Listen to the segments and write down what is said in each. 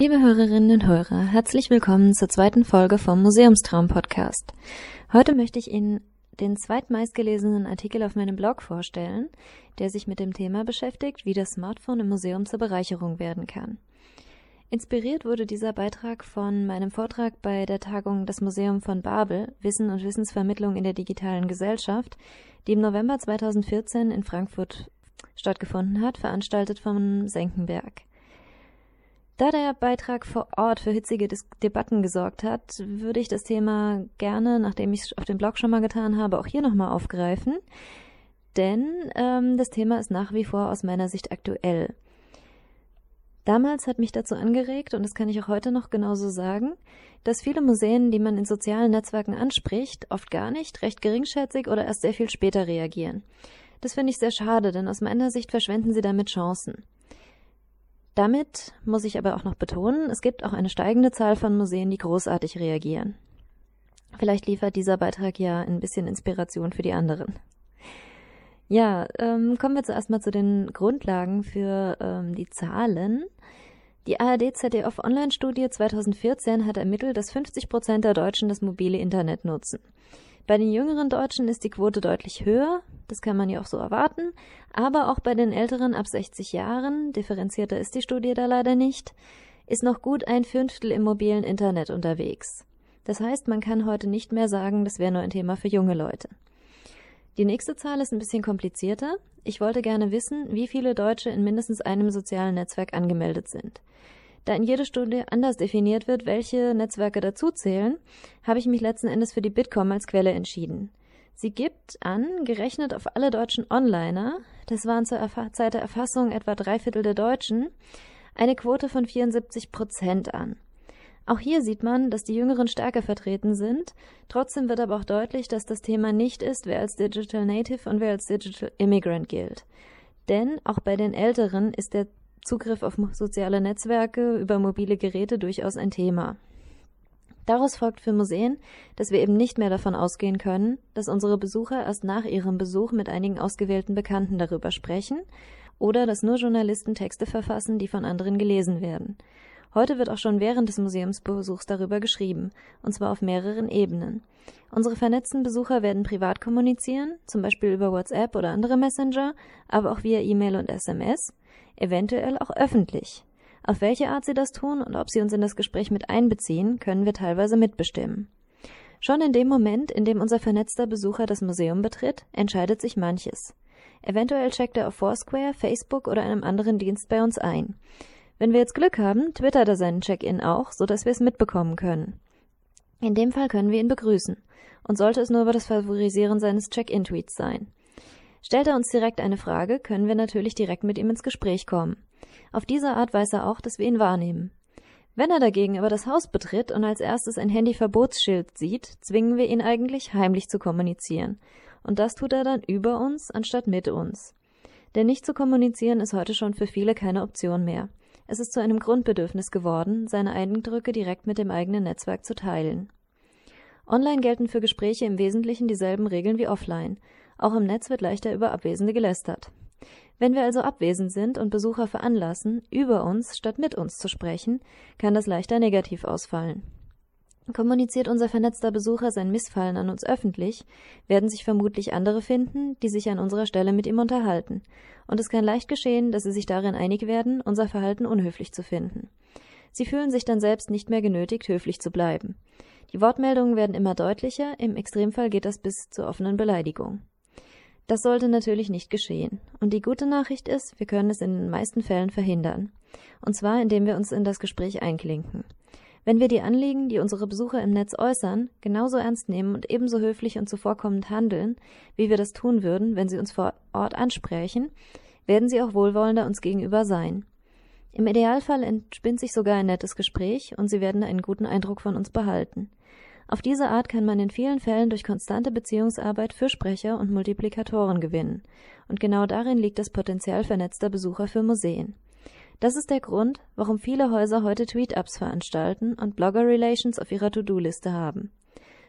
Liebe Hörerinnen und Hörer, herzlich willkommen zur zweiten Folge vom Museumstraum Podcast. Heute möchte ich Ihnen den zweitmeistgelesenen Artikel auf meinem Blog vorstellen, der sich mit dem Thema beschäftigt, wie das Smartphone im Museum zur Bereicherung werden kann. Inspiriert wurde dieser Beitrag von meinem Vortrag bei der Tagung Das Museum von Babel Wissen und Wissensvermittlung in der digitalen Gesellschaft, die im November 2014 in Frankfurt stattgefunden hat, veranstaltet von Senckenberg. Da der Beitrag vor Ort für hitzige Dis Debatten gesorgt hat, würde ich das Thema gerne, nachdem ich es auf dem Blog schon mal getan habe, auch hier nochmal aufgreifen. Denn ähm, das Thema ist nach wie vor aus meiner Sicht aktuell. Damals hat mich dazu angeregt, und das kann ich auch heute noch genauso sagen, dass viele Museen, die man in sozialen Netzwerken anspricht, oft gar nicht, recht geringschätzig oder erst sehr viel später reagieren. Das finde ich sehr schade, denn aus meiner Sicht verschwenden sie damit Chancen. Damit muss ich aber auch noch betonen, es gibt auch eine steigende Zahl von Museen, die großartig reagieren. Vielleicht liefert dieser Beitrag ja ein bisschen Inspiration für die anderen. Ja, ähm, kommen wir zuerst mal zu den Grundlagen für ähm, die Zahlen. Die ARD-ZDF Online-Studie 2014 hat ermittelt, dass 50 Prozent der Deutschen das mobile Internet nutzen. Bei den jüngeren Deutschen ist die Quote deutlich höher, das kann man ja auch so erwarten, aber auch bei den Älteren ab 60 Jahren, differenzierter ist die Studie da leider nicht, ist noch gut ein Fünftel im mobilen Internet unterwegs. Das heißt, man kann heute nicht mehr sagen, das wäre nur ein Thema für junge Leute. Die nächste Zahl ist ein bisschen komplizierter. Ich wollte gerne wissen, wie viele Deutsche in mindestens einem sozialen Netzwerk angemeldet sind. Da in jeder Studie anders definiert wird, welche Netzwerke dazuzählen, habe ich mich letzten Endes für die Bitkom als Quelle entschieden. Sie gibt an, gerechnet auf alle deutschen Onliner, das waren zur Erfa Zeit der Erfassung etwa drei Viertel der Deutschen, eine Quote von 74 Prozent an. Auch hier sieht man, dass die Jüngeren stärker vertreten sind. Trotzdem wird aber auch deutlich, dass das Thema nicht ist, wer als Digital Native und wer als Digital Immigrant gilt. Denn auch bei den Älteren ist der Zugriff auf soziale Netzwerke über mobile Geräte durchaus ein Thema. Daraus folgt für Museen, dass wir eben nicht mehr davon ausgehen können, dass unsere Besucher erst nach ihrem Besuch mit einigen ausgewählten Bekannten darüber sprechen oder dass nur Journalisten Texte verfassen, die von anderen gelesen werden. Heute wird auch schon während des Museumsbesuchs darüber geschrieben, und zwar auf mehreren Ebenen. Unsere vernetzten Besucher werden privat kommunizieren, zum Beispiel über WhatsApp oder andere Messenger, aber auch via E-Mail und SMS, eventuell auch öffentlich. Auf welche Art sie das tun und ob sie uns in das Gespräch mit einbeziehen, können wir teilweise mitbestimmen. Schon in dem Moment, in dem unser vernetzter Besucher das Museum betritt, entscheidet sich manches. Eventuell checkt er auf Foursquare, Facebook oder einem anderen Dienst bei uns ein. Wenn wir jetzt Glück haben, twittert er seinen Check-in auch, so dass wir es mitbekommen können. In dem Fall können wir ihn begrüßen. Und sollte es nur über das Favorisieren seines Check-in-Tweets sein. Stellt er uns direkt eine Frage, können wir natürlich direkt mit ihm ins Gespräch kommen. Auf diese Art weiß er auch, dass wir ihn wahrnehmen. Wenn er dagegen aber das Haus betritt und als erstes ein Handyverbotsschild sieht, zwingen wir ihn eigentlich heimlich zu kommunizieren. Und das tut er dann über uns anstatt mit uns. Denn nicht zu kommunizieren ist heute schon für viele keine Option mehr. Es ist zu einem Grundbedürfnis geworden, seine Eindrücke direkt mit dem eigenen Netzwerk zu teilen. Online gelten für Gespräche im Wesentlichen dieselben Regeln wie offline. Auch im Netz wird leichter über Abwesende gelästert. Wenn wir also abwesend sind und Besucher veranlassen, über uns statt mit uns zu sprechen, kann das leichter negativ ausfallen. Kommuniziert unser vernetzter Besucher sein Missfallen an uns öffentlich, werden sich vermutlich andere finden, die sich an unserer Stelle mit ihm unterhalten. Und es kann leicht geschehen, dass sie sich darin einig werden, unser Verhalten unhöflich zu finden. Sie fühlen sich dann selbst nicht mehr genötigt, höflich zu bleiben. Die Wortmeldungen werden immer deutlicher, im Extremfall geht das bis zur offenen Beleidigung. Das sollte natürlich nicht geschehen. Und die gute Nachricht ist, wir können es in den meisten Fällen verhindern. Und zwar, indem wir uns in das Gespräch einklinken. Wenn wir die Anliegen, die unsere Besucher im Netz äußern, genauso ernst nehmen und ebenso höflich und zuvorkommend handeln, wie wir das tun würden, wenn sie uns vor Ort ansprechen, werden sie auch wohlwollender uns gegenüber sein. Im Idealfall entspinnt sich sogar ein nettes Gespräch und sie werden einen guten Eindruck von uns behalten. Auf diese Art kann man in vielen Fällen durch konstante Beziehungsarbeit Fürsprecher und Multiplikatoren gewinnen. Und genau darin liegt das Potenzial vernetzter Besucher für Museen. Das ist der Grund, warum viele Häuser heute Tweet-Ups veranstalten und Blogger-Relations auf ihrer To-Do-Liste haben.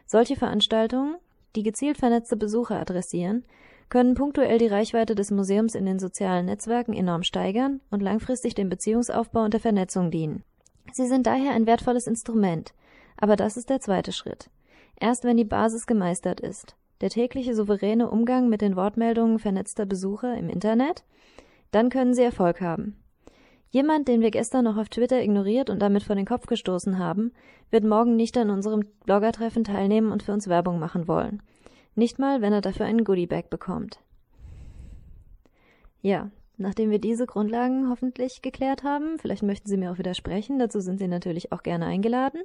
Solche Veranstaltungen, die gezielt vernetzte Besucher adressieren, können punktuell die Reichweite des Museums in den sozialen Netzwerken enorm steigern und langfristig dem Beziehungsaufbau und der Vernetzung dienen. Sie sind daher ein wertvolles Instrument, aber das ist der zweite Schritt. Erst wenn die Basis gemeistert ist, der tägliche souveräne Umgang mit den Wortmeldungen vernetzter Besucher im Internet, dann können Sie Erfolg haben. Jemand, den wir gestern noch auf Twitter ignoriert und damit vor den Kopf gestoßen haben, wird morgen nicht an unserem Bloggertreffen teilnehmen und für uns Werbung machen wollen. Nicht mal, wenn er dafür einen Goodiebag bekommt. Ja, nachdem wir diese Grundlagen hoffentlich geklärt haben, vielleicht möchten Sie mir auch widersprechen, dazu sind Sie natürlich auch gerne eingeladen,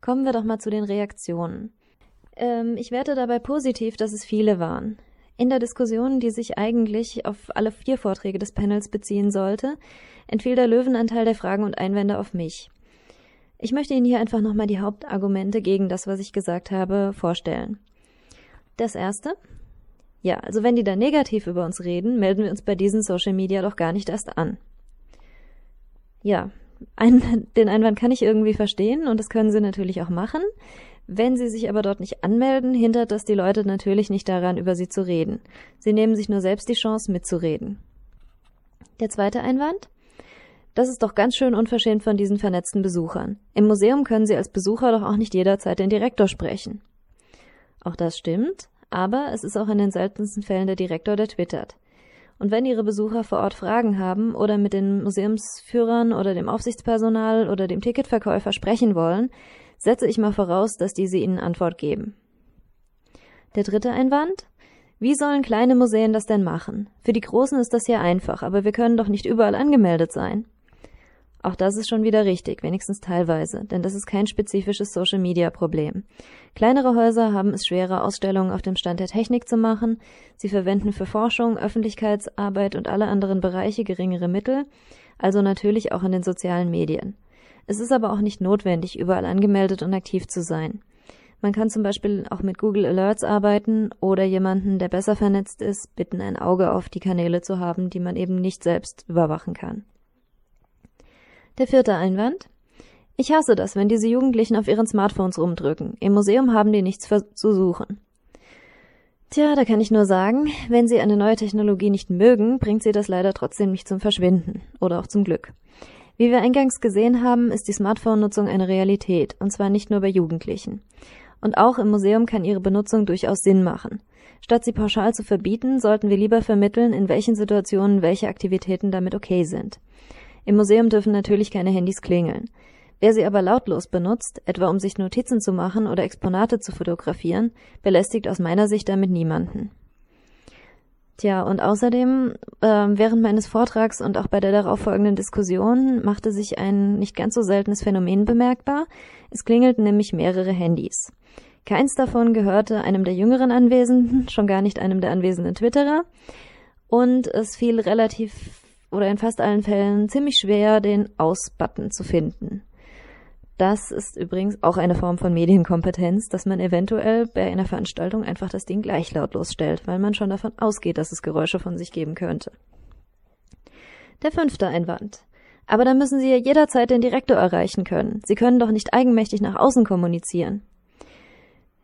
kommen wir doch mal zu den Reaktionen. Ähm, ich werte dabei positiv, dass es viele waren. In der Diskussion, die sich eigentlich auf alle vier Vorträge des Panels beziehen sollte, entfiel der Löwenanteil der Fragen und Einwände auf mich. Ich möchte Ihnen hier einfach nochmal die Hauptargumente gegen das, was ich gesagt habe, vorstellen. Das erste. Ja, also wenn die da negativ über uns reden, melden wir uns bei diesen Social Media doch gar nicht erst an. Ja, ein, den Einwand kann ich irgendwie verstehen und das können Sie natürlich auch machen. Wenn Sie sich aber dort nicht anmelden, hindert das die Leute natürlich nicht daran, über Sie zu reden. Sie nehmen sich nur selbst die Chance, mitzureden. Der zweite Einwand? Das ist doch ganz schön unverschämt von diesen vernetzten Besuchern. Im Museum können Sie als Besucher doch auch nicht jederzeit den Direktor sprechen. Auch das stimmt, aber es ist auch in den seltensten Fällen der Direktor, der twittert. Und wenn Ihre Besucher vor Ort Fragen haben oder mit den Museumsführern oder dem Aufsichtspersonal oder dem Ticketverkäufer sprechen wollen, setze ich mal voraus, dass diese Ihnen Antwort geben. Der dritte Einwand? Wie sollen kleine Museen das denn machen? Für die Großen ist das ja einfach, aber wir können doch nicht überall angemeldet sein. Auch das ist schon wieder richtig, wenigstens teilweise, denn das ist kein spezifisches Social-Media-Problem. Kleinere Häuser haben es schwerer, Ausstellungen auf dem Stand der Technik zu machen. Sie verwenden für Forschung, Öffentlichkeitsarbeit und alle anderen Bereiche geringere Mittel, also natürlich auch in den sozialen Medien. Es ist aber auch nicht notwendig, überall angemeldet und aktiv zu sein. Man kann zum Beispiel auch mit Google Alerts arbeiten oder jemanden, der besser vernetzt ist, bitten, ein Auge auf die Kanäle zu haben, die man eben nicht selbst überwachen kann. Der vierte Einwand. Ich hasse das, wenn diese Jugendlichen auf ihren Smartphones rumdrücken. Im Museum haben die nichts zu suchen. Tja, da kann ich nur sagen, wenn Sie eine neue Technologie nicht mögen, bringt sie das leider trotzdem nicht zum Verschwinden. Oder auch zum Glück. Wie wir eingangs gesehen haben, ist die Smartphone-Nutzung eine Realität, und zwar nicht nur bei Jugendlichen. Und auch im Museum kann ihre Benutzung durchaus Sinn machen. Statt sie pauschal zu verbieten, sollten wir lieber vermitteln, in welchen Situationen welche Aktivitäten damit okay sind. Im Museum dürfen natürlich keine Handys klingeln. Wer sie aber lautlos benutzt, etwa um sich Notizen zu machen oder Exponate zu fotografieren, belästigt aus meiner Sicht damit niemanden. Tja, und außerdem, äh, während meines Vortrags und auch bei der darauffolgenden Diskussion machte sich ein nicht ganz so seltenes Phänomen bemerkbar. Es klingelten nämlich mehrere Handys. Keins davon gehörte einem der jüngeren Anwesenden, schon gar nicht einem der anwesenden Twitterer. Und es fiel relativ oder in fast allen Fällen ziemlich schwer, den Aus-Button zu finden. Das ist übrigens auch eine Form von Medienkompetenz, dass man eventuell bei einer Veranstaltung einfach das Ding gleich lautlos stellt, weil man schon davon ausgeht, dass es Geräusche von sich geben könnte. Der fünfte Einwand. Aber dann müssen Sie ja jederzeit den Direktor erreichen können. Sie können doch nicht eigenmächtig nach außen kommunizieren.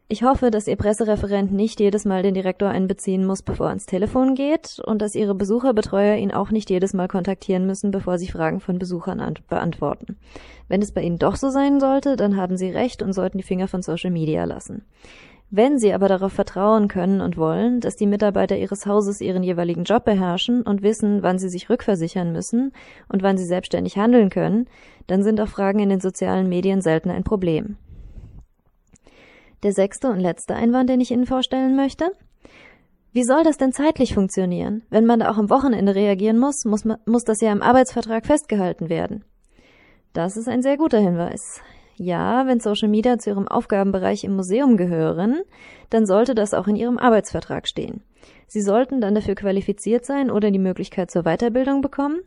Ich hoffe, dass Ihr Pressereferent nicht jedes Mal den Direktor einbeziehen muss, bevor er ans Telefon geht und dass Ihre Besucherbetreuer ihn auch nicht jedes Mal kontaktieren müssen, bevor sie Fragen von Besuchern beantworten. Wenn es bei Ihnen doch so sein sollte, dann haben Sie recht und sollten die Finger von Social Media lassen. Wenn Sie aber darauf vertrauen können und wollen, dass die Mitarbeiter Ihres Hauses ihren jeweiligen Job beherrschen und wissen, wann sie sich rückversichern müssen und wann sie selbstständig handeln können, dann sind auch Fragen in den sozialen Medien selten ein Problem. Der sechste und letzte Einwand, den ich Ihnen vorstellen möchte. Wie soll das denn zeitlich funktionieren? Wenn man da auch am Wochenende reagieren muss, muss, muss das ja im Arbeitsvertrag festgehalten werden. Das ist ein sehr guter Hinweis. Ja, wenn Social Media zu Ihrem Aufgabenbereich im Museum gehören, dann sollte das auch in Ihrem Arbeitsvertrag stehen. Sie sollten dann dafür qualifiziert sein oder die Möglichkeit zur Weiterbildung bekommen.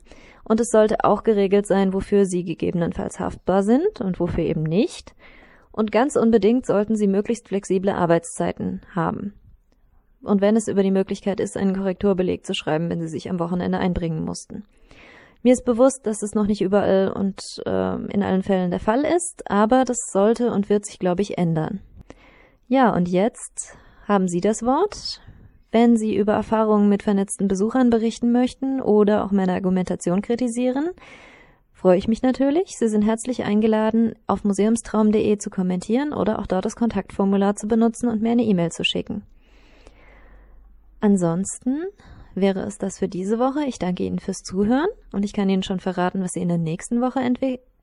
Und es sollte auch geregelt sein, wofür Sie gegebenenfalls haftbar sind und wofür eben nicht. Und ganz unbedingt sollten sie möglichst flexible Arbeitszeiten haben. Und wenn es über die Möglichkeit ist, einen Korrekturbeleg zu schreiben, wenn sie sich am Wochenende einbringen mussten. Mir ist bewusst, dass es noch nicht überall und äh, in allen Fällen der Fall ist, aber das sollte und wird sich, glaube ich, ändern. Ja, und jetzt haben Sie das Wort. Wenn Sie über Erfahrungen mit vernetzten Besuchern berichten möchten oder auch meine Argumentation kritisieren, freue ich mich natürlich. Sie sind herzlich eingeladen, auf museumstraum.de zu kommentieren oder auch dort das Kontaktformular zu benutzen und mir eine E-Mail zu schicken. Ansonsten wäre es das für diese Woche. Ich danke Ihnen fürs Zuhören und ich kann Ihnen schon verraten, was Sie in der nächsten Woche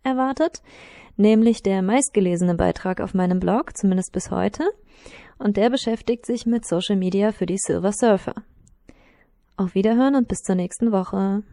erwartet, nämlich der meistgelesene Beitrag auf meinem Blog, zumindest bis heute, und der beschäftigt sich mit Social Media für die Silver Surfer. Auf Wiederhören und bis zur nächsten Woche.